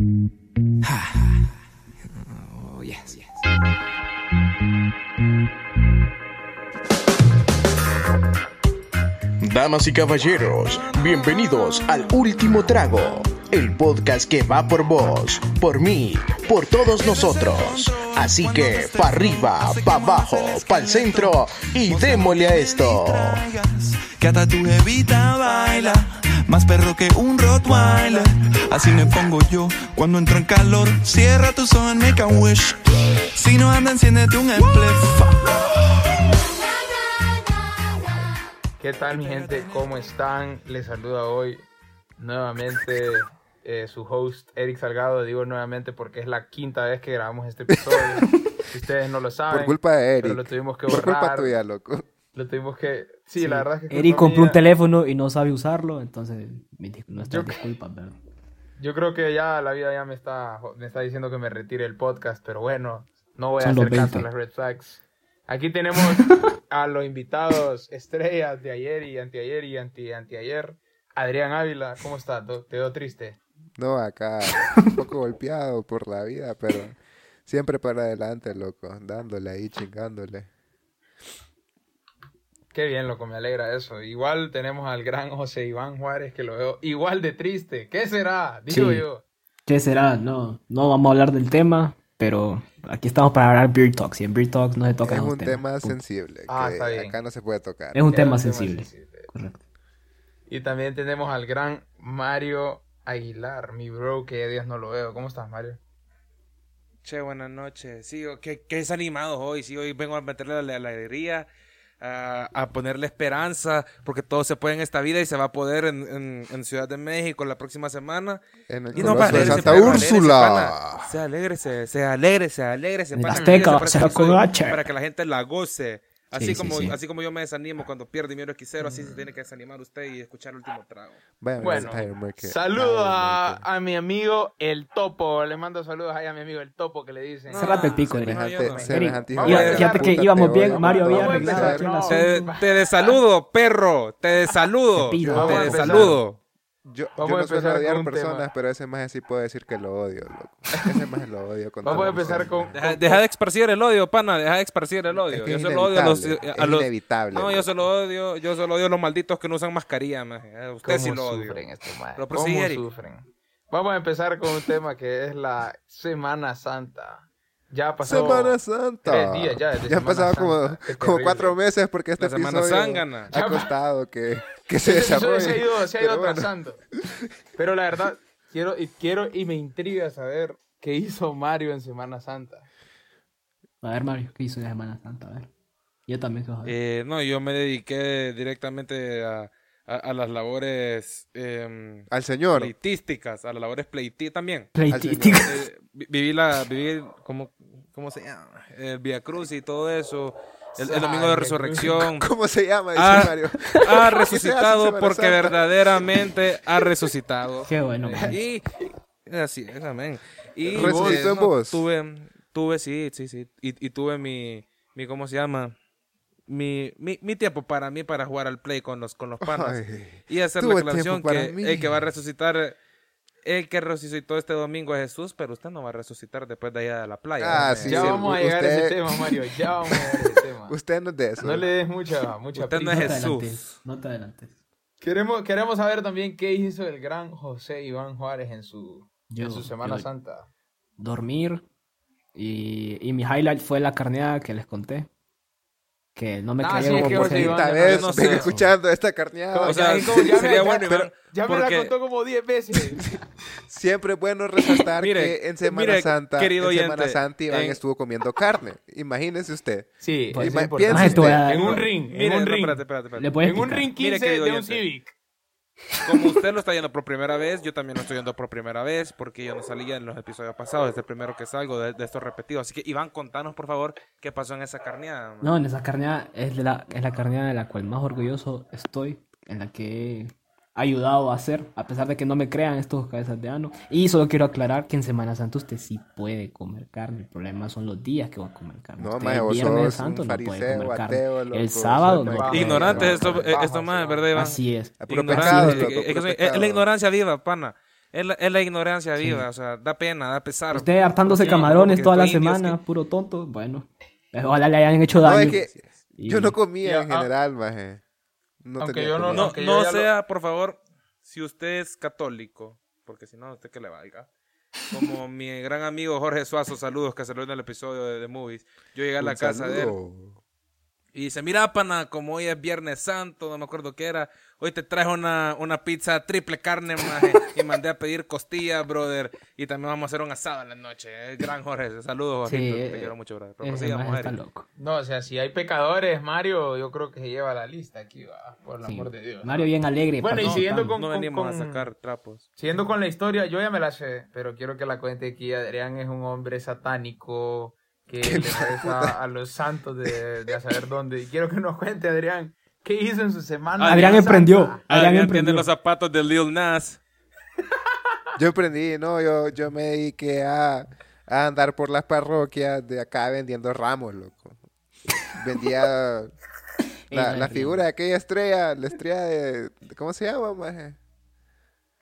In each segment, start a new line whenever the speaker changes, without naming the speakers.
Oh, yes, yes.
Damas y caballeros, bienvenidos al Último Trago, el podcast que va por vos, por mí, por todos nosotros. Así que, pa' arriba, pa' abajo, pa' el centro y démosle a esto.
Que hasta tu baila, más perro que un Rottweiler. Así me pongo yo cuando entro en calor. Cierra tus ojos and make a wish. Si no anda, enciéndete un spliff.
¿Qué tal mi gente? ¿Cómo están? Les saluda hoy nuevamente eh, su host Eric Salgado. Digo nuevamente porque es la quinta vez que grabamos este episodio. si ustedes no lo saben.
Por culpa de
Pero
Eric.
lo tuvimos que
Por culpa
borrar.
tuya, loco.
Lo tuvimos que... Sí, la verdad es que...
Eric compró un teléfono y no sabe usarlo, entonces mi dis- nuestras
Yo-
disculpas, ¿verdad?
Yo creo que ya la vida ya me está, me está diciendo que me retire el podcast, pero bueno, no voy a
Son
hacer caso a
20.
las red flags. Aquí tenemos a los invitados estrellas de ayer y anteayer y anti, anteayer. Adrián Ávila, ¿cómo estás? ¿Te te veo triste?
No, acá un poco golpeado por la vida, pero siempre para adelante, loco. Dándole ahí, chingándole.
Qué bien, loco, me alegra eso. Igual tenemos al gran José Iván Juárez, que lo veo igual de triste. ¿Qué será? Digo
Sí.
yo.
¿Qué será? No, no vamos a hablar del tema, pero aquí estamos para hablar Beer Talks y en Beer Talks no se toca
Es un tema sensible,
Ah,
que
está bien.
acá no se puede tocar.
Es un tema
un
sensible.
sensible.
Correcto.
Y también tenemos al gran Mario Aguilar, mi bro, que ya días no lo veo. ¿Cómo estás, Mario?
Che, buenas noches. Sí, oh, qué, qué desanimados hoy. Sí, hoy vengo a meterle la, la alegría, a, a ponerle esperanza, porque todo se puede en esta vida y se va a poder en, en- en Ciudad de México la próxima semana.
En el
Y no,
de
alégrese,
Santa
alégrese,
Úrsula.
alégrese, sea alegre, alégrese.
Azteca,
alégrese, que
con
eso-
H.
para que la gente la goce. Así,
Sí, sí,
como,
sí.
así como yo me desanimo cuando pierde mi Xero, así se tiene que desanimar usted y escuchar el último trago.
Bueno. Saludos a, mi amigo El Topo. Le mando saludos ahí a mi amigo El Topo que le dicen.
No,
Cerrate el pico.
Semejante,
fíjate que íbamos bien, Mario había.
Te, desaludo, perro. Te desaludo.
Te
desaludo.
Yo,
Vamos
yo
a
no suelo
empezar
odiar
con
personas,
tema.
pero ese más sí puedo decir que lo odio, loco. Ese más lo odio con
Vamos a empezar
ser.
con...
Deja, deja de esparcir el odio, pana, deja de esparcir el odio.
Es que
yo solo odio a los, a
es
los-
inevitable.
No, yo
loco.
solo odio, yo solo odio a los malditos que no usan mascarilla, maje. A Usted sí lo odio.
sufren?
Pero
¿Cómo sufren? Vamos a empezar con un tema que es la Semana Santa. Ya pasó...
Semana Santa.
tres días ya desde
han pasado
Santa.
como, cuatro meses porque este
La semana
episodio ha costado que, que se
episodio
desarrolle.
se ha ido, se ha ido
Pero bueno,
atrasando. Pero la verdad, quiero y, quiero y me intriga saber qué hizo Mario en Semana Santa.
A ver, Mario, ¿qué hizo en Semana Santa? A ver. Yo también.
Eh, no, yo me dediqué directamente a, a- a las labores em,
al señor.
pleitísticas, a las labores pleitísticas también.
Pleitística.
Eh, vi- viví la, viví, ¿cómo, ¿cómo se llama? El Via Cruz y todo eso. El, el domingo de resurrección.
¿Cómo se llama? Dice
Ah,
Mario.
Ha
¿Qué se hace en
resucitado porque
Santa?
verdaderamente ha resucitado.
Qué bueno, man.
Y así es, amén. Y
¿Resucitó en
no,
vos?
tuve, tuve, sí, sí, sí. Y, y tuve mi, mi, ¿cómo se llama? Mi, mi, mi tiempo para mí para jugar al play con los, con los panas.
Ay,
y hacer la aclaración que
mí.
el que va a resucitar, el que resucitó este domingo es Jesús, pero usted no va a resucitar después de allá de la playa.
Ah, sí,
ya
sí,
vamos a llegar a
usted-
ese tema, Mario. Ya vamos a llegar a ese tema.
Usted no es de eso.
No le des mucha, mucha
Usted no es
No te
Jesús.
adelantes, No te adelantes.
Queremos, queremos saber también qué hizo el gran José Iván Juárez en su,
Yo-
en su Semana
yo-
Santa.
Dormir. Y, y mi highlight fue la carneada que les conté. Que no me
Ah,
creyeron
sí,
como
Esta
yo
vez
no sé
vengo escuchando esta carneada.
O sea,
como ya me-
sería
ya-
bueno,
Ya me la
porque-
contó como 10 veces.
Siempre es bueno resaltar
Mire,
que en Semana
mire,
Santa,
querido
en Semana
oyente,
Santa Iván
en-
estuvo comiendo carne. Imagínese usted.
Sí,
Pues,
Ima- piense usted.
En un ring, en
Mire,
un
no,
ring.
espérate, espérate, espérate.
Le puedes
En un ring 15
Mire, querido
de un. Civic.
Como usted lo está yendo por primera vez, yo también lo estoy yendo por primera vez, porque yo no salía en los episodios pasados, es el primero que salgo de, de estos repetidos. Así que, Iván, contanos, por favor, qué pasó en esa carneada.
No, en esa carneada es, la, es la carneada de la cual más orgulloso estoy, en la que ayudado a hacer, a pesar de que no me crean estos cabezas de ano. Y solo quiero aclarar que en Semana Santa usted sí puede comer carne. El problema son los días que va a comer carne.
No,
Usted
maje,
el
vos
Viernes
sos
Santo
un
no puede comer carne.
ateo, loco,
el sábado no
un
puede
Ignorante,
comer
esto, esto más, ¿verdad, Iván?
Así es.
Pecado,
es, es la ignorancia viva, pana. Es la, es la ignorancia viva, o sea, da pena, da pesar.
Usted hartándose
Sí,
camarones toda la semana,
que-
puro tonto. Bueno, ojalá le hayan hecho
No,
daño.
es que
Y-
yo no comía
Ya,
en
ah.
general, maje. No
Aunque
tenía
yo no-.
No,
Aunque yo
no
lo-
sea, por favor, si usted es católico, porque si no, usted que le valga. Como mi gran amigo Jorge Suazo, saludos, que salió en el episodio de The Movies. Yo llegué a la
Un
casa de él. Y dice, mira, pana, como hoy es Viernes Santo, no me acuerdo qué era, hoy te traje una, una pizza triple carne, maje, y mandé a pedir costillas, brother, y también vamos a hacer un asado en la noche. El gran Jorge, saludos,
Sí,
Jorgito, te
eh,
quiero mucho, brother. Pero Eric.
loco.
No, o sea, si hay pecadores, Mario, yo creo que se lleva la lista aquí, va, por el
Sí.
amor de Dios.
Mario bien alegre.
Bueno, y siguiendo con-
No venimos a
con-
sacar trapos.
Siguiendo con la historia, yo ya me la sé, pero quiero que la cuente aquí. Adrián es un hombre satánico que le reza a los santos de, de a saber dónde. Y quiero que nos cuente, Adrián, ¿qué hizo en su semana?
Adrián emprendió.
Adrián,
Adrián
tiene
emprendió.
los zapatos de Lil Nas.
Yo aprendí, no, yo, yo me dediqué a, a andar por las parroquias de acá vendiendo ramos, loco. Vendía la, la figura de aquella estrella, la estrella de, de- ¿cómo se llama, maje?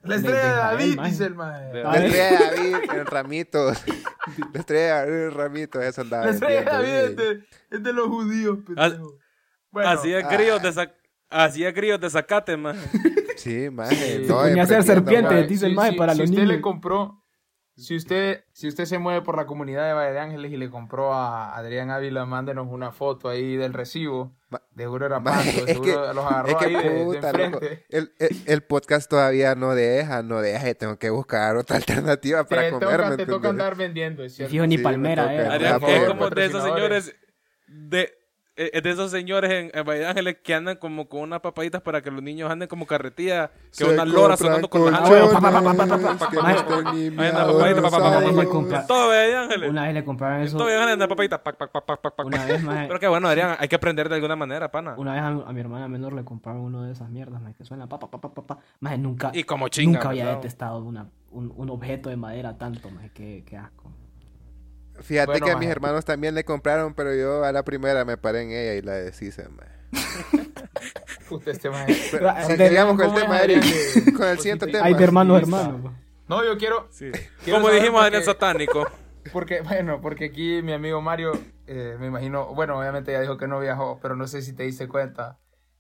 La estrella de David, dice el.
De-
La
Ay.
estrella de David en ramitos. La estrella de David en ramitos, eso andaba
La estrella de David es de, es de los judíos, pendejo. Bueno,
Hacía críos de sac- Hacía críos de zacate, man.
Sí, maje.
Se
no,
hacer
maje.
dice el maje, para
si
los
usted
niños.
le compró, si usted, si usted se mueve por la comunidad de Valle de Ángeles y le compró a Adrián Ávila, mándenos una foto ahí del recibo.
Ma-
De seguro era de
es que,
los agarró
es que
ahí de- de,
puta, loco,
enfrente.
el, el, el podcast todavía no deja, no deja, y tengo que buscar otra alternativa para
te,
comer,
toca,
¿me
te toca andar vendiendo, es cierto.
Fijo, ni
Sí,
palmera,
me
eh.
toca.
Adrián, es como de esos señores de es de esos señores en, en Valle de Ángeles que andan como con unas papaditas para que los niños anden como carretilla, que
Se
una lora
compran
sonando con las todo Valle de Ángeles.
Una vez le compraron eso.
todo Valle de Ángeles anda.
Una vez, maje,
Pero que bueno, Adrián, hay que aprender de alguna manera, pana.
una vez a, mi hermana menor le compraron uno de esas mierdas, que suena pa, pa, pa, pa, nunca,
Y como chinga,
nunca había un, objeto de madera tanto, asco.
Fíjate
Bueno,
que a mis hermanos también le compraron, pero yo a la primera me paré en ella y la deshice, maje.
Puta, este.
Pero,
Ah,
si con el
¿cómo es,
tema, Eric,
de-
con el siguiente tema.
Hay de hermano a
positivista?
hermano.
No, yo quiero,
Sí.
Quiero
Como dijimos,
por
Adrián
qué-
satánico.
porque, bueno, porque aquí mi amigo Mario, eh, me imagino, bueno, obviamente ya dijo que no viajó, pero no sé si te diste cuenta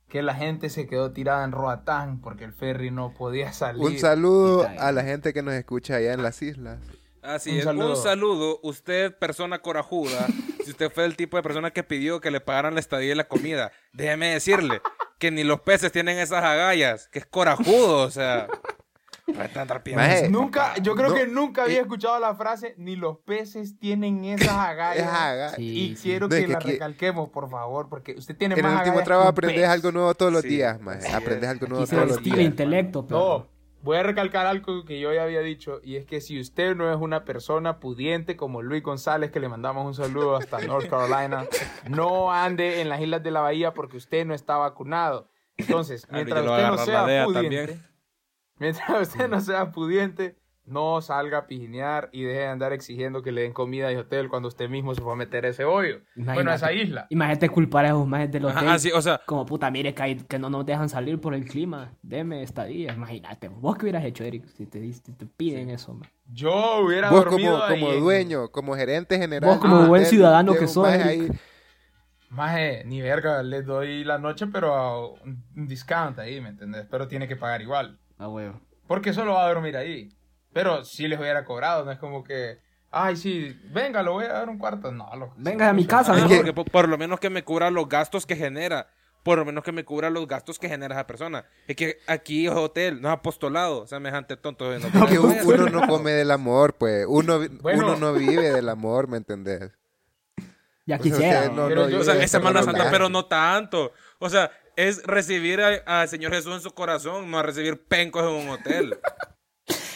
que la gente se quedó tirada en Roatán porque el ferry no podía salir.
Un saludo a la gente que nos escucha allá en las islas.
Así
Un
es.
saludo.
Un saludo. Usted, persona corajuda, si usted fue el tipo de persona que pidió que le pagaran la estadía y la comida, déjeme decirle que ni los peces tienen esas agallas, que es corajudo, o sea.
Maje,
Nunca, yo creo
No,
que nunca había
eh,
escuchado la frase, ni los peces tienen esas agallas.
Es agallas.
Sí,
Y
sí.
quiero
No, es
que,
que
la recalquemos, por favor, porque usted tiene
En el
más
último
agallas
trabajo
que un
aprendes
pez.
algo nuevo todos los
Sí,
días, maje. Aprendes
es.
algo
se
todos los días.
intelecto, pero...
No, voy a recalcar algo que yo ya había dicho, y es que si usted no es una persona pudiente como Luis González, que le mandamos un saludo hasta North Carolina, no ande en las islas de la bahía porque usted no está vacunado. Entonces, mientras usted no sea pudiente,
también.
mientras usted no sea pudiente, no salga a pijinear y deje de andar exigiendo que le den comida y hotel cuando usted mismo se fue a meter a ese hoyo. Bueno, a esa isla.
Imagínate culpar a esos majes del hotel.
Ajá, ah, sí, o sea,
Como puta, mire que, hay- que no nos dejan salir por el clima. Deme estadía. Imagínate. ¿Vos qué hubieras hecho, Eric? Si te, si te piden eso, man?
Yo hubiera
Vos
dormido
como,
ahí
como dueño, como gerente general.
Vos como buen ciudadano que sos,
maje
Eric.
ahí,
Maje, ni verga, les doy la noche, pero a un un discount ahí, ¿me entendés? Pero tiene que pagar igual.
A huevo.
Porque solo va a dormir ahí. Pero si les hubiera cobrado, no es como que, ay, sí, venga, lo voy a dar un cuarto. No, lo,
Venga a mi casa, ¿no?
porque por, por lo menos que me cubra los gastos que genera. Por lo menos que me cubra los gastos que genera esa persona. Es que aquí es hotel, no es apostolado. Semejante tonto. No,
Es que
no,
un- uno no come del amor, pues. Uno,
Bueno.
uno no vive del amor, ¿me entendés?
Ya
O sea,
quisiera.
no- no
yo-
O sea, es Semana Santa,
viaje.
pero no tanto. O sea, es recibir al Señor Jesús en su corazón, no a recibir pencos en un hotel.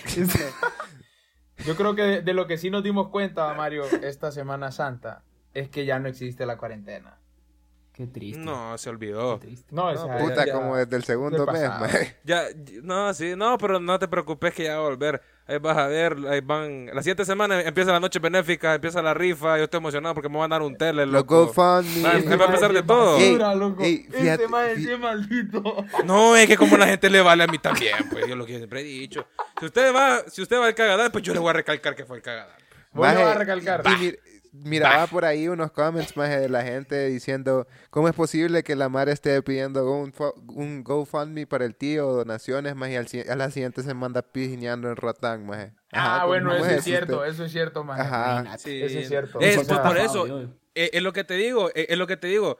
Yo creo que de, de lo que sí nos dimos cuenta, Mario, esta Semana Santa, es que ya no existe la cuarentena.
Qué triste.
No, se
Qué
olvidó.
triste.
No, o
No,
sea,
Puta,
ya-
como desde el segundo mes.
Ya, no, sí, no, pero no te preocupes que ya va a volver. Ahí vas a ver, ahí van. La siguiente semana empieza la noche benéfica, empieza la rifa. Yo estoy emocionado porque me van a dar un tele,
Los
loco.
GoFundMe.
Ahí va a empezar de todo.
Ey,
Basura, loco.
ey, fíjate,
este maldito.
No, es que como la gente le vale a mí también, pues yo lo que siempre he dicho. Si usted va, si usted va al cagadal, pues yo le voy a recalcar que fue el cagadal.
Vas a recalcar.
y mir- miraba por ahí unos comments más de la gente diciendo cómo es posible que la mar esté pidiendo un, un GoFundMe para el tío, donaciones más y al a la siguiente se manda pijineando en Rotán más.
Ah, bueno, eso es cierto, eso es cierto, man.
Ajá.
Sí.
Eso es cierto.
Es, pues, por eso,
yo.
eh, es lo que te digo, eh, es lo que te digo.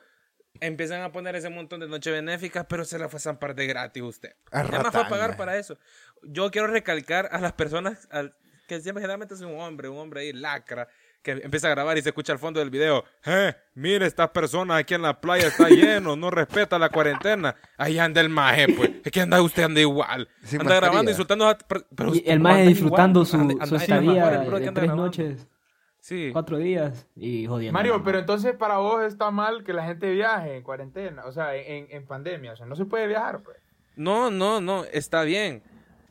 Empiezan a poner ese montón de noches benéficas, pero se la fue a zampar de gratis usted.
A
Ya no fue a pagar para eso. Yo quiero recalcar a las personas al- que siempre generalmente es un hombre, un hombre ahí lacra, que empieza a grabar y se escucha al fondo del video. Eh, mire, estas personas aquí en la playa está lleno, no respeta la cuarentena. Ahí anda el maje, pues. Es que anda usted anda igual.
Sin
anda grabando, insultando a... pero-
Y el
anda
disfrutando
igual,
su,
anda-
su
anda-
estadía de tres
grabando.
noches,
Sí.
cuatro días y jodiendo.
Mario, pero entonces para vos está mal que la gente viaje en cuarentena, o sea, en, en pandemia, o sea, no se puede viajar, pues.
No, no, no, está bien.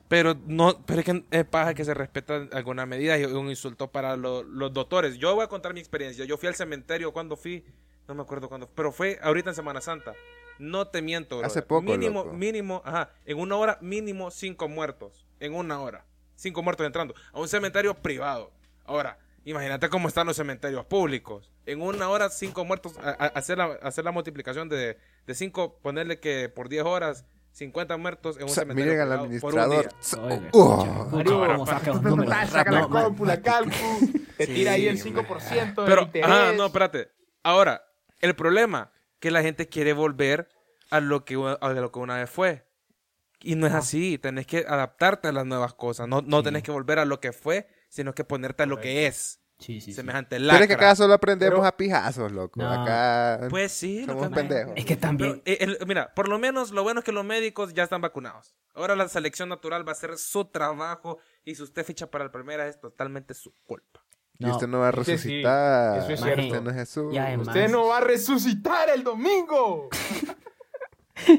Pero no, pero es que es paja que se respetan algunas medidas y un insulto para lo- los doctores. Yo voy a contar mi experiencia. Yo fui al cementerio cuando fui, no me acuerdo cuándo, pero fue ahorita en Semana Santa. No te miento, brother.
Hace poco,
Mínimo,
loco.
mínimo, ajá, en una hora mínimo cinco muertos, en una hora, cinco muertos entrando a un cementerio privado. Ahora, imagínate cómo están los cementerios públicos. En una hora cinco muertos, a- a- hacer la, hacer la multiplicación de, de cinco, ponerle que por 10 horas 50 muertos en un
O sea,
cementerio
miren al
privado por un
administrador.
día.
Oh.
Mario,
saca
la
No, ma-
compu, la calcu, te tira ahí el
man.
5% de
Pero, ajá, no, espérate. Ahora, el problema que la gente quiere volver a lo que, a lo que una vez fue. Y no es así. Tenés que adaptarte a las nuevas cosas. No, no tenés que volver a lo que fue, sino que ponerte a lo que es.
Sí, sí, sí.
Semejante
Pero es que acá solo aprendemos
Pero-
a pijazos, loco.
No.
Acá
Pues sí, lo
somos
que-
pendejos.
Es que también.
Pero, eh, el- mira, por lo menos lo bueno es que los médicos ya están vacunados. Ahora la selección natural va a hacer su trabajo y si usted ficha para el primera es totalmente su culpa.
Y usted no va a
sí,
resucitar.
eso es
cierto.
Usted no es Jesús.
Y además-
Usted no va a resucitar el domingo.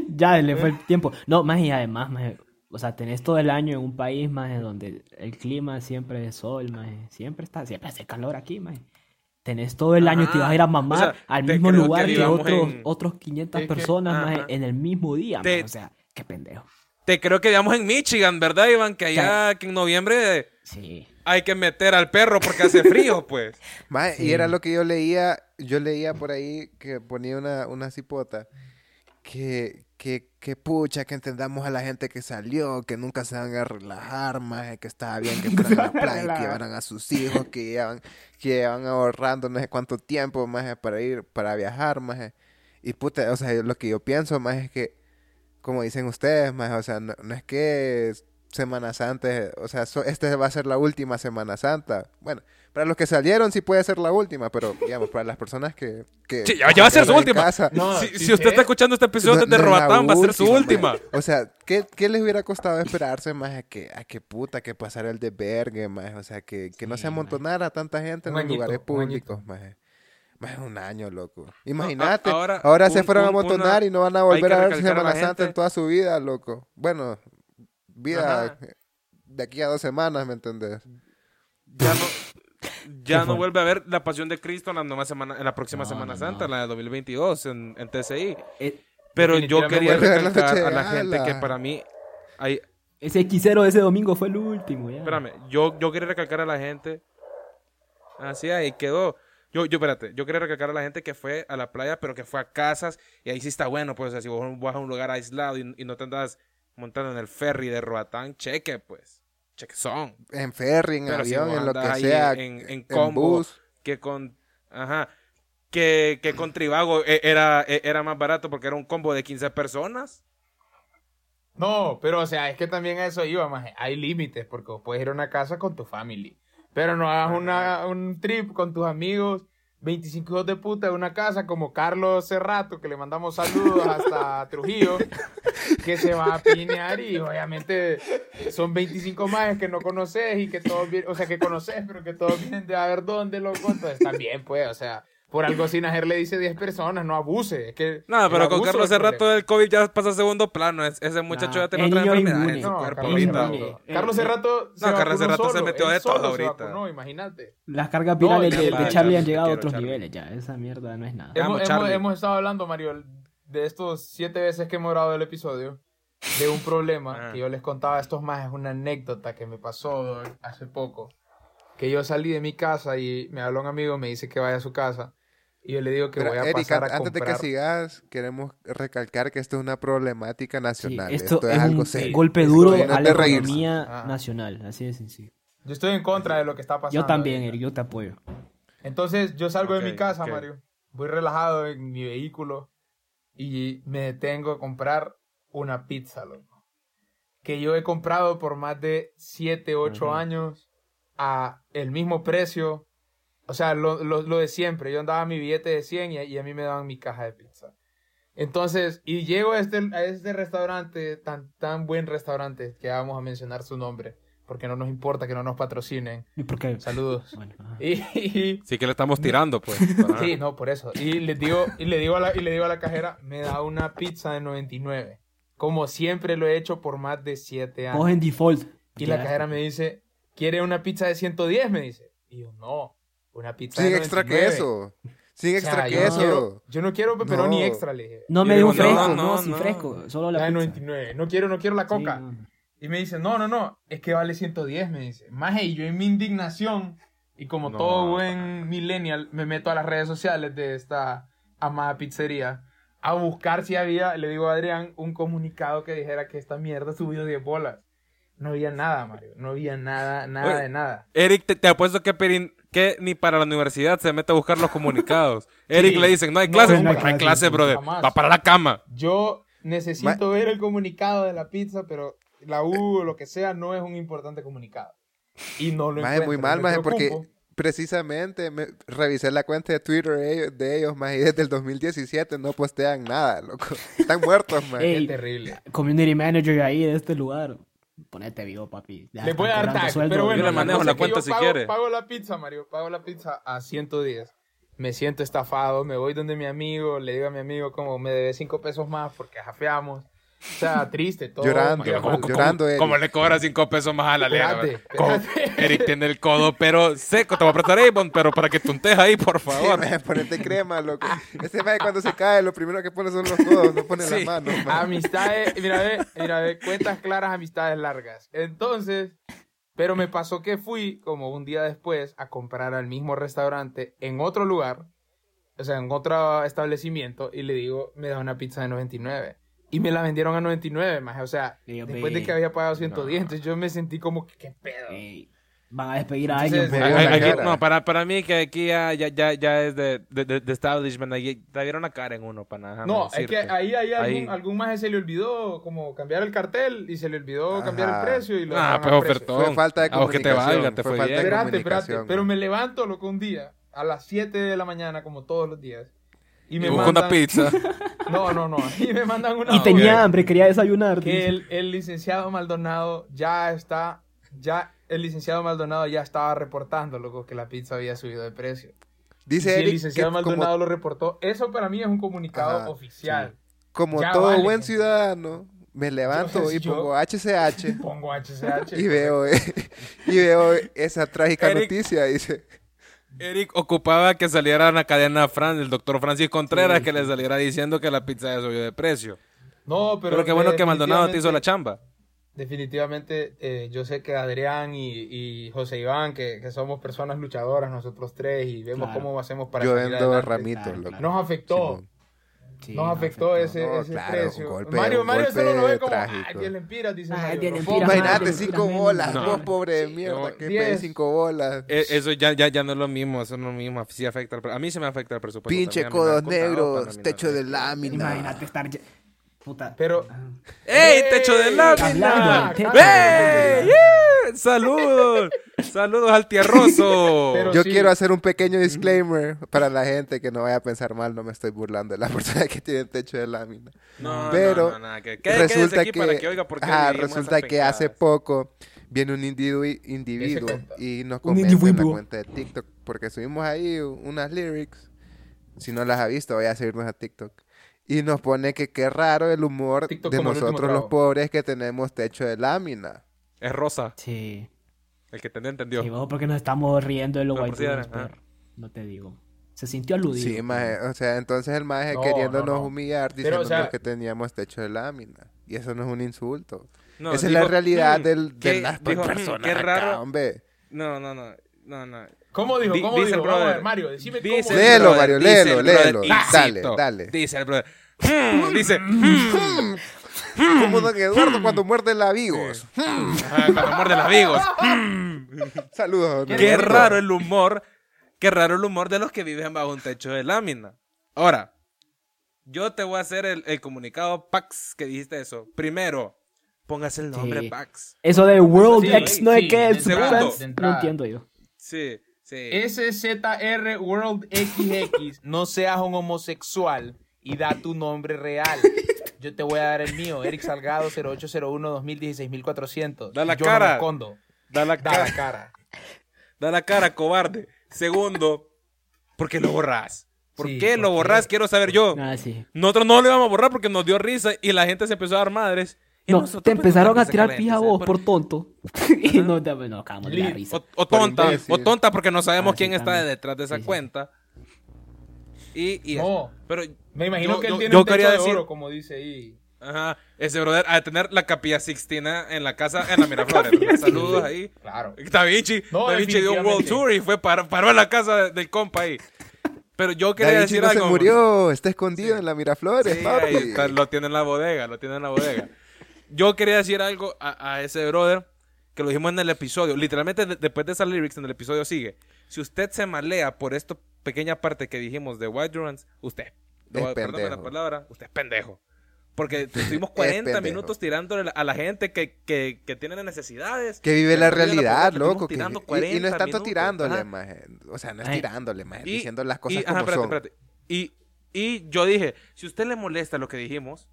Ya le fue el tiempo. No, más y además, maje, o sea, tenés todo el año en un país más donde el clima siempre es sol, más siempre está, siempre hace calor aquí, más. Tenés todo el año,
Ajá.
te vas a ir a mamar
O sea,
al mismo
que
lugar que,
vivamos
otros,
en-
otros 500
Es que-
personas
Ajá.
en el mismo día,
Te-
O sea, qué pendejo.
Te creo que digamos en Michigan, ¿verdad, Iván? Que allá que en noviembre
Sí.
hay que meter al perro porque hace frío, pues.
Sí.
Y era lo que yo leía, yo leía por ahí que ponía una, una cipota, que, que, que pucha, que entendamos a la gente que salió, que nunca se van a relajar, más que estaba bien que fueran a la playa, que llevaran a sus hijos, que llevan, que llevan ahorrando no sé cuánto tiempo, más para ir, para viajar, más Y puta, o sea, lo que yo pienso, más es que, como dicen ustedes, más, o sea, no, no es que Semana Santa, o sea, so- esta va a ser la última Semana Santa. Bueno, para los que salieron sí puede ser la última, pero digamos, para las personas que... que
Sí, ya- ya va a ser su última.
casa,
No,
si, usted está escuchando este episodio
no- la
Roatán, va a ser su última.
O sea, ¿qué, qué les hubiera costado esperarse más a que, a que puta, que pasara el desvergue, más? O sea, que, que no se amontonara tanta gente en
Un
los
añito,
lugares públicos, más. Más un año, loco. Imagínate.
ahora,
ahora, se
un-
fueron a amontonar
una-
y no van a volver a ver Semana Santa en toda su vida, loco. Bueno, vida
Ajá.
de aquí a dos semanas, ¿me entendés?
Ya no, ya
¿Qué
no vuelve a ver la Pasión de Cristo en la, nueva semana, en la próxima
No,
Semana
no,
Santa,
no.
la de 2022 en, en TCI.
Eh,
Pero yo quería recalcar a la gente que para mí hay,
ese X0 de ese domingo fue el último, ya.
Espérame, yo, yo quería recalcar a la gente. Así ahí quedó. Yo, yo, espérate, yo quería recalcar a la gente que fue a la playa, pero que fue a casas, y ahí sí está bueno, pues, o sea, si vos vas a un lugar aislado y, y no te andas montando en el ferry de Roatán, cheque, pues, cheque son.
En ferry, en
Pero
avión, en lo que sea.
en, en
en
combo,
bus.
que con, ajá, que, que con Tribago e- era, e- era más barato porque era un combo de 15 personas.
No, pero o sea, es que también a eso iba, maje. Hay límites, porque vos puedes ir a una casa con tu family. Pero no hagas una, un trip con tus amigos, 25 hijos de puta de una casa, como Carlos Cerrato, que le mandamos saludos hasta Trujillo, que se va a pinear y obviamente son 25 más que no conoces y que todos vienen, o sea, que conoces, pero que todos vienen de a ver dónde, loco. Entonces también, pues, o sea, Por algo Sinajer le dice 10 personas, no abuse. Es que
No, pero con Carlos
es el
hace rato
problema.
el COVID ya pasa a segundo plano. Es- ese muchacho
Nah,
ya tiene otra enfermedad en su
No,
cuerpo
Carlos
ahorita.
Cerrato.
inmune. Eh,
Carlos
eh,
Cerrato se
no, Carlos Cerrato metió
él
de todo ahorita.
vacunó, imagínate.
Las cargas virales de, Charlie han llegado a otros
Charlie.
niveles ya. Esa mierda no es nada.
Hemos, hemos, hemos estado hablando, Mario, de estos siete veces que hemos grabado el episodio, de un problema
Ah.
que yo les contaba a estos más, es una anécdota que me pasó hace poco. Que yo salí de mi casa y me habló un amigo, me dice que vaya a su casa. Y yo le digo que
Pero,
voy a
Eric,
pasar a
an- antes de que
comprar.
sigas, queremos recalcar que esto es una problemática
Sí,
nacional.
esto,
esto,
es,
es, algo
un
serio.
golpe
Esto
duro
no es
a
de
la economía
Ajá.
nacional. Así de sencillo.
Yo estoy en contra de lo que está pasando.
Yo también. Eric, yo te apoyo.
Entonces yo salgo de
Ok,
mi casa,
ok.
Mario. Voy relajado en mi vehículo y me detengo a comprar una pizza, loco. Que yo he comprado por más de 7, 8
Ujú.
años a el mismo precio. O sea, lo, lo- lo de siempre. Yo andaba mi billete de 100 y, y a mí me daban mi caja de pizza. Entonces, y llego a este, a este restaurante, tan, tan buen restaurante, que vamos a mencionar su nombre, porque no nos importa que no nos patrocinen.
¿Y por qué?
Saludos.
Bueno.
Y, y-
Sí que le estamos tirando, pues. Ajá.
Sí, no, por eso. Y le digo, y le digo a la, y le digo a la cajera, me da una pizza de 99. Como siempre lo he hecho por más de 7 años.
Cogen default.
Y la
Ya.
cajera me dice, ¿quiere una pizza de 110? Me dice. Y yo, no, una pizza
Sin
de
extra
99.
queso. Sin
O sea,
extra
yo no
queso.
quiero, yo no quiero pepperoni
No.
extra, le dije.
No me un fresco,
no,
no,
no,
sin fresco. Solo
La
la
de
pizza.
99. No quiero, no quiero la
Sí,
coca.
no.
Y me dice, no, no, no, es que vale 110, me dice. Más y yo en mi indignación, y como
No.
todo buen millennial, me meto a las redes sociales de esta amada pizzería a buscar si había, le digo a Adrián, un comunicado que dijera que esta mierda subió 10 bolas. No había nada, Mario. No había nada, nada
Oye,
de nada.
Eric, te, te apuesto que, Perin- que ni para la universidad se mete a buscar los comunicados. Eric le dicen, no hay
No,
clases,
no hay
no hay
clases,
clases, brother.
jamás.
Va para la cama.
Yo necesito ver el comunicado de la pizza, pero la U o lo que sea no es un importante comunicado. Y no lo
Maje,
encuentro.
muy mal, maje, porque precisamente me, revisé la cuenta de Twitter de ellos, de ellos maje, y desde el 2017 no postean nada, loco. Están muertos.
Ey,
Qué terrible.
Community manager ahí de este lugar. Ponete vivo, papi. Ya
Le a dar tag,
sueldo.
pero bueno,
Yo le manejo la cuenta si
pago,
quiere.
Pago la pizza, Mario, pago la pizza a 110. Me siento estafado, me voy donde mi amigo, le digo a mi amigo como me debe 5 pesos más porque jafeamos. O sea, triste, todo.
Llorando,
Qué
¿cómo-
mal.
cómo- llorando, Eric.
Como le cobra cinco pesos más a la lea. Como-. Eric tiene el codo, pero seco. Te voy a prestar Avon, pero para que tuntes ahí, por
Sí,
favor.
maje, ponete crema, loco. Ese maje cuando se cae, lo primero que pone son los codos, no pone
Sí.
las manos. maje.
Amistades, mira, ve, mira, ve, cuentas claras, amistades largas. Entonces, pero me pasó que fui como un día después a comprar al mismo restaurante en otro lugar, o sea, en otro establecimiento, y le digo, me da una pizza de 99. Y me la vendieron a 99, más. O sea, después de que había pagado 110, entonces yo me sentí como que, ¿qué pedo?
Ey, van a despedir a alguien.
Aquí-
cara.
no, para, para mí que aquí ya, ya, ya, ya es de, de, de- establishment. Ahí te dieron la cara en uno, para nada.
No, es que ahí hay algún,
Ahí-
algún más se le olvidó como cambiar el cartel y se le olvidó cambiar el
Ajá.
precio y lo
Ah, pues ofertón.
Fue falta de
A vos que te
comunicación,
valga, te
fue
fue
falta
bien.
de
Espérate, espérate.
comunicación,
Pero me levanto, loco, un día a las 7 de la mañana, como todos los días. Y
Y
me mandan...
una pizza.
No, no, no. Y me mandan una
Y tenía hambre, quería desayunar.
que el, el licenciado Maldonado ya está... Ya el licenciado Maldonado ya estaba reportando, loco, que la pizza había subido de precio.
Dice
si el licenciado
que
Maldonado
como,
lo reportó, eso para mí es un comunicado
Ajá,
oficial.
como
Ya
todo
vale,
buen ciudadano, me levanto y
yo-
pongo HCH
Pongo HCH.
y veo, y veo esa trágica
Eric-
noticia. Dice,
Eric ocupaba que saliera en la cadena Fran, el doctor Francis Contreras, que le saliera diciendo que la pizza ya subió de precio.
No, pero...
Pero, qué bueno que Maldonado te hizo la chamba.
Definitivamente, eh, yo sé que Adrián y, y José Iván, que, que somos personas luchadoras nosotros tres y vemos
Claro.
cómo hacemos para
yo vendo ramitos,
Claro.
Nos afectó.
Sí,
nos
no,
afectó ese,
No,
ese
claro,
precio.
golpe-
Mario, Mario solo lo ve como,
trágico.
ay, 10 lempiras, dice
Ay,
Mario,
10
no
lempiras,
ponga".
madre.
Imagínate cinco bolas,
No.
vos pobre de
Sí,
mierda,
no,
que pedís cinco bolas.
Eh, Eso ya, ya, ya no es lo mismo, eso no es lo mismo. Sí afecta A mí se me afecta el presupuesto.
Pinche codos negros, techo de lámina.
Imagínate estar. Puta.
Pero,
¡Ey, techo de lámina! ¡Ey! yeah, ¡Saludos! ¡Saludos al tierroso!
Pero-
Yo
sí.
quiero hacer un pequeño disclaimer para la gente que no vaya a pensar mal, no me estoy burlando de la persona que tiene techo de lámina.
No,
Pero
no, no, que- quédese
resulta
aquí
que,
para que oiga por qué vivimos
resulta que hace poco viene un individuo, individuo y nos
Un
comenta en la cuenta de TikTok porque subimos ahí unas lyrics Si no las ha visto, vaya a seguirnos a TikTok. Y nos pone que qué raro el humor
TikTok
de nosotros los pobres que tenemos techo de lámina.
Es rosa.
Sí.
El que te entendió.
Sí, vos porque nos estamos riendo de los white
era,
pero no te digo. Se sintió aludido.
Sí, maje, o sea, entonces el maje
No,
queriéndonos
no, no.
humillar diciendo
o sea-
que teníamos techo de lámina. Y eso no es un insulto.
No,
Esa es la realidad
"Hmm,
del, de
qué-
las
dijo, "Hmm,
personas
qué
acá,
raro.
hombre.
No, no, no. No, no.
¿Cómo dijo?
Di-
¿Cómo
dice
dijo?
el
Vamos a
brother.
ver, Mario, decime
Dice
cómo.
el
Léelo,
brother,
Mario, léelo,
el brother,
léelo. Dale, dale.
Dice el brother. "Hmm", dice. "Hmm".
Como don Eduardo cuando muerde labigos.
Ajá, cuando muerde los amigos.
Saludos, don
Qué
Eduardo.
raro el humor. Qué raro el humor de los que viven bajo un techo de lámina. Ahora, yo te voy a hacer el, el comunicado Pax que dijiste eso. Primero, póngase el nombre
Sí.
Pax.
Eso de World
Sí,
X no
sí,
es que
de
entrada,
No
entrada.
entiendo yo.
Sí, sí.
SZR World XX, no seas un homosexual y da tu nombre real. Yo te voy a dar el mío, Eric Salgado 0801 2016 1400.
Da la
Yo
cara.
No me escondo.
Da la
Da
cara.
la cara.
Da la cara, cobarde. Segundo, ¿por qué lo borrás? ¿Por
Sí,
qué
¿por
lo
qué?
borrás? Quiero saber yo.
Ah, sí.
Nosotros no lo íbamos a borrar porque nos dio risa y la gente se empezó a dar madres. Y
No,
nosotros,
te empezaron a
da
tirar pija
la
vos por tonto. y no te no, acabamos de la
Lit.
risa.
O, tonta, o tonta porque no sabemos
Ah, sí,
quién está detrás de esa
Sí, sí.
cuenta. Y, y
No.
pero
Me imagino
yo-
que él
yo-
tiene
yo
un techo de
decir-
oro, como dice ahí.
Ajá, ese brother a tener la capilla Sixtina en la casa en la Miraflores. Saludos ahí.
Claro.
Da Vinci,
No,
Da Vinci dio un World. Tour y fue para, paró en la casa del compa ahí. Pero yo
Da
quería
Vinci
decir
no
algo.
se murió, está escondido en la Miraflores,
Sí,
papi.
ahí está, lo tiene en la bodega, lo tiene en la bodega. Yo quería decir algo a, a ese brother que lo dijimos en el episodio. Literalmente de- después de esas lyrics en el episodio sigue. Si usted se malea por esta pequeña parte que dijimos de White Durance, usted,
Es
no, perdóname la
pendejo.
palabra, usted es pendejo. Porque estuvimos 40
pendejo.
minutos tirándole a la gente que, que, que tiene necesidades.
Que vive la realidad, loco. que- y- y, no
40
es tanto
minutos.
tirándole, maje. O sea, no es
Ay.
tirándole, maje.
Y-
Diciendo las cosas
y-
como
ajá, espérate,
son.
espérate. Y, y yo dije, si a usted le molesta lo que dijimos,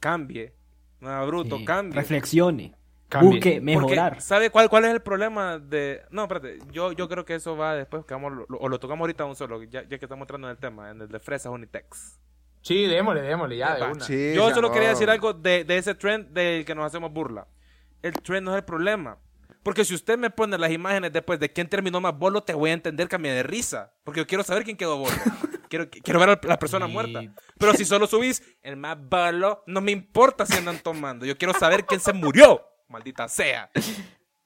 cambie. Nada bruto,
Sí.
cambie.
Reflexione.
Cambie.
Busque
Porque,
mejorar.
¿Sabe cuál, cuál es el problema de...? No, espérate. Yo, yo creo que eso va después, que vamos, lo- o lo tocamos ahorita un solo, ya, ya que estamos entrando en el tema, en el de Fresas Unitex.
Sí, démosle, démosle, ya, de una.
Sí,
Yo solo quería decir algo de, de ese trend del que nos hacemos burla. El trend no es el problema. Porque si usted me pone las imágenes después de quién terminó más bolo, te voy a entender que me de risa. Porque yo quiero saber quién quedó bolo. quiero, quiero ver a la persona
Sí.
muerta. Pero si solo subís el más bolo, no me importa si andan tomando. Yo quiero saber quién se murió. Maldita sea.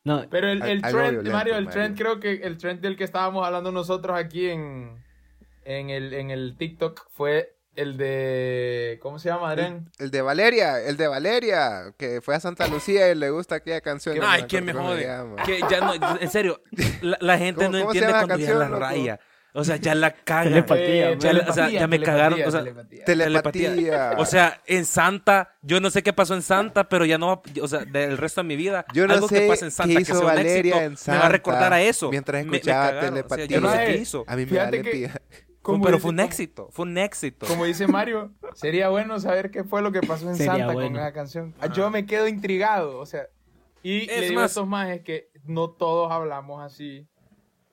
No,
Pero el, el
algo
trend,
violento,
Mario, el
Mario.
trend creo que el trend del que estábamos hablando nosotros aquí en, en, el, en el TikTok fue el de... ¿Cómo se llama, Adrián?
El de Valeria, el de Valeria, que fue a Santa Lucía y le gusta aquella canción. no
Ay, ¿quién me jode?
se llama.
Que ya no, en serio, la, la gente
¿Cómo-
no
cómo
entiende
la
cuando ya
canción,
la
loco?
raya. O sea, ya la cagan.
Telepatía,
Eh,
ya la- o sea, ya me
telepatía,
cagaron, o sea,
telepatía.
Telepatía.
O sea, en Santa, yo no sé qué pasó en Santa, pero ya no, va- o sea, del resto de mi vida,
Yo no
algo
sé
que pasa en Santa
qué
que
hizo
un
Valeria
éxito,
en
me va a recordar
Santa
a eso.
mientras
Me- me
escuchaba
cagaron, o sea,
telepatía.
yo no sé qué hizo.
A mí me da
Fíjate que-
lentilla.
Como
pero
dice-
fue un éxito, fue un éxito.
Como dice Mario, sería bueno saber qué fue lo que pasó en
Sería
Santa
bueno.
con esa canción. Ah, Yo me quedo intrigado, o sea. Y
Es
le digo
más-
a estos majes que no todos hablamos así,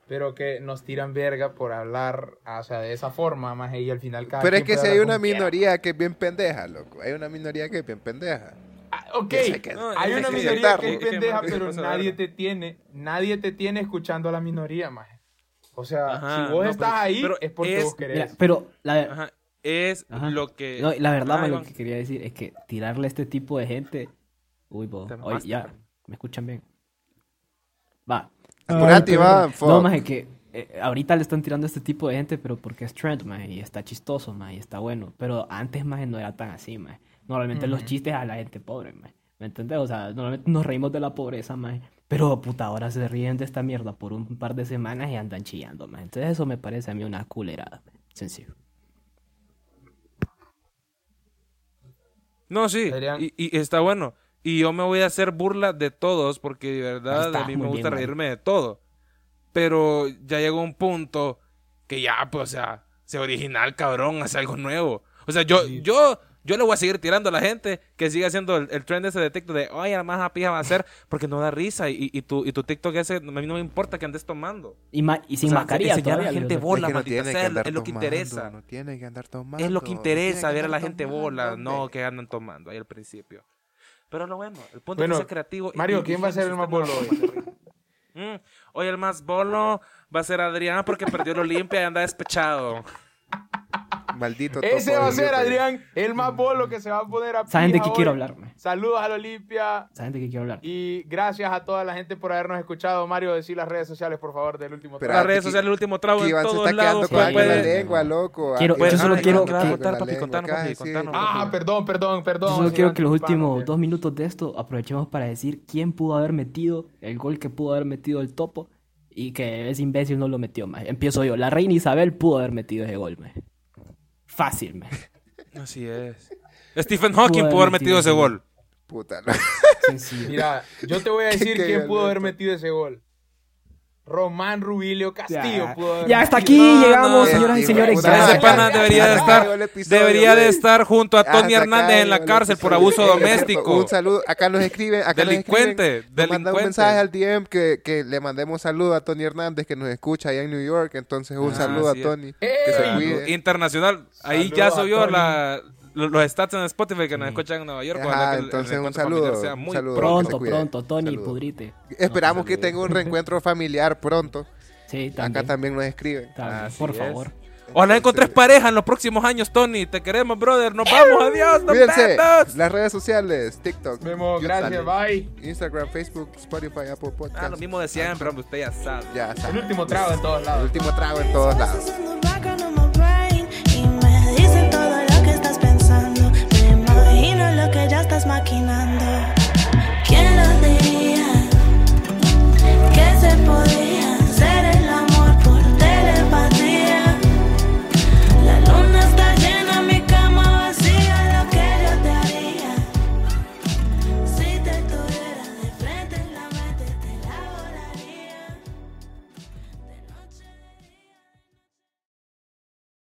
pero que nos tiran verga por hablar, o sea, de esa forma, maje, y al final cada
Pero es que si hay una
quiera.
minoría que es bien pendeja, loco. Hay una minoría que es bien pendeja.
Ah, ok,
hay que-
No,
hay
es
una
que
minoría que es pendeja, pero nadie te tiene, nadie te tiene escuchando a la minoría, maje. O sea,
Ajá,
si vos
no,
estás
pero-
ahí,
pero
es porque
es-
vos querés.
mira, pero la,
Ajá, es
Ajá.
lo que...
no, la verdad, lo que quería decir es que tirarle a este tipo de gente. Uy, oye,
mamaste,
ya. ¿me escuchan bien? Va.
Apurate, Iván,
perdón. No, más que eh, ahorita le están tirando a este tipo de gente, pero porque es trend, más y está chistoso, más y está bueno. Pero antes, más no era tan así, más. Normalmente los chistes a la gente pobre, más. ¿Me entendés? O sea, normalmente nos reímos de la pobreza, más. Pero puta, ahora se ríen de esta mierda por un par de semanas y andan chillando, más. Entonces eso me parece a mí una culerada, maje. sencillo.
No, sí, y, y está bueno. Y yo me voy a hacer burla de todos porque de verdad
está,
a mí me gusta
bien,
reírme de todo. Pero ya llegó un punto que ya, pues, o sea, sea original, cabrón, hace algo nuevo. O sea, yo, yo, Yo le voy a seguir tirando a la gente que sigue haciendo el, el trend ese de TikTok de, ay, la más pija va a ser porque no da risa y, y, tu, y tu TikTok ese, a mí no me importa que andes tomando.
Y, ma- y sin
O sea,
mascarilla
enseñar a la gente bola,
Es que no
maldita
que
sea, es lo que
tomando,
interesa.
No tiene que andar tomando.
Es lo que interesa
que
ver a la gente
tomando,
bola, no que andan tomando ahí al principio. Pero lo bueno, el punto
Bueno,
es que sea creativo.
Mario,
y-
¿quién va a ser el más bolo
reír. Mm, Hoy el más bolo va a ser Adrián porque perdió el Olimpia y anda despechado.
Maldito
Ese va a
de
ser. Adrián, el más bolo que se va a poner a
Esa gente
pija
que
hoy.
quiero hablarme.
Saludos a la Olimpia.
Esa gente que quiero hablar.
Y gracias a toda la gente por habernos escuchado. Mario, decir las redes sociales, por favor, del último
Pero
Las
trago.
redes sociales, el último trago en todos lados.
con
pues,
en la
puede-
lengua, loco.
Quiero-
Aquel
yo solo quiero
con en
contar, papi, contanos,
¿Qué
papi.
Ah, perdón, perdón, perdón.
Yo solo quiero que los últimos dos minutos de esto aprovechemos para decir quién pudo haber metido el gol que pudo haber metido el topo y que ese imbécil no lo metió más. Empiezo yo. La reina Isabel pudo haber metido ese gol, man. Fácil, man.
Así es. Stephen Hawking pudo haber metido
metido
ese gol.
Puta, no.
Mira, yo te voy a decir quién pudo haber metido ese gol. Román Rubilio Castillo
Ya,
pudo
ya hasta aquí
No,
llegamos,
no,
señoras y señores.
Ese pana debería de estar, debería de estar junto a Tony
Hasta
Hernández en la cárcel por abuso doméstico.
Un saludo. Acá nos escriben. Acá nos
Delincuente,
escriben, Nos manda un
delincuente.
mensaje al DM que, que le mandemos un saludo a Tony Hernández que nos escucha allá en New York. Entonces, un
Ah,
saludo a. Tony. Que
¡Ey!
se
Ah,
cuide.
Internacional. Ahí
Saludos
ya subió
Tony.
la, los stats en Spotify que nos escuchan en Nueva York.
Ajá,
que el- el
entonces un saludo,
sea
un
muy
saludo.
pronto.
que se
Pronto, Tony,
Saludos.
pudrite.
Esperamos
No,
que tenga un reencuentro familiar pronto.
Sí,
Acá
también.
también nos escriben.
también, por
es.
favor.
Ojalá encontres pareja en los próximos años, Tony. Te queremos, brother. Nos vamos. Adiós. Nos
Cuídense.
vemos.
Las redes sociales, TikTok,
Memo, gracias, bye.
Instagram, Facebook, Spotify, Apple Podcast.
Ah, lo mismo de siempre, hombre. Usted ya sabe.
Ya
El
saben.
último trago en todos
El
lados.
último trago en todos lados.
lo que ya estás maquinando. ¿Quién lo diría? Que se podía hacer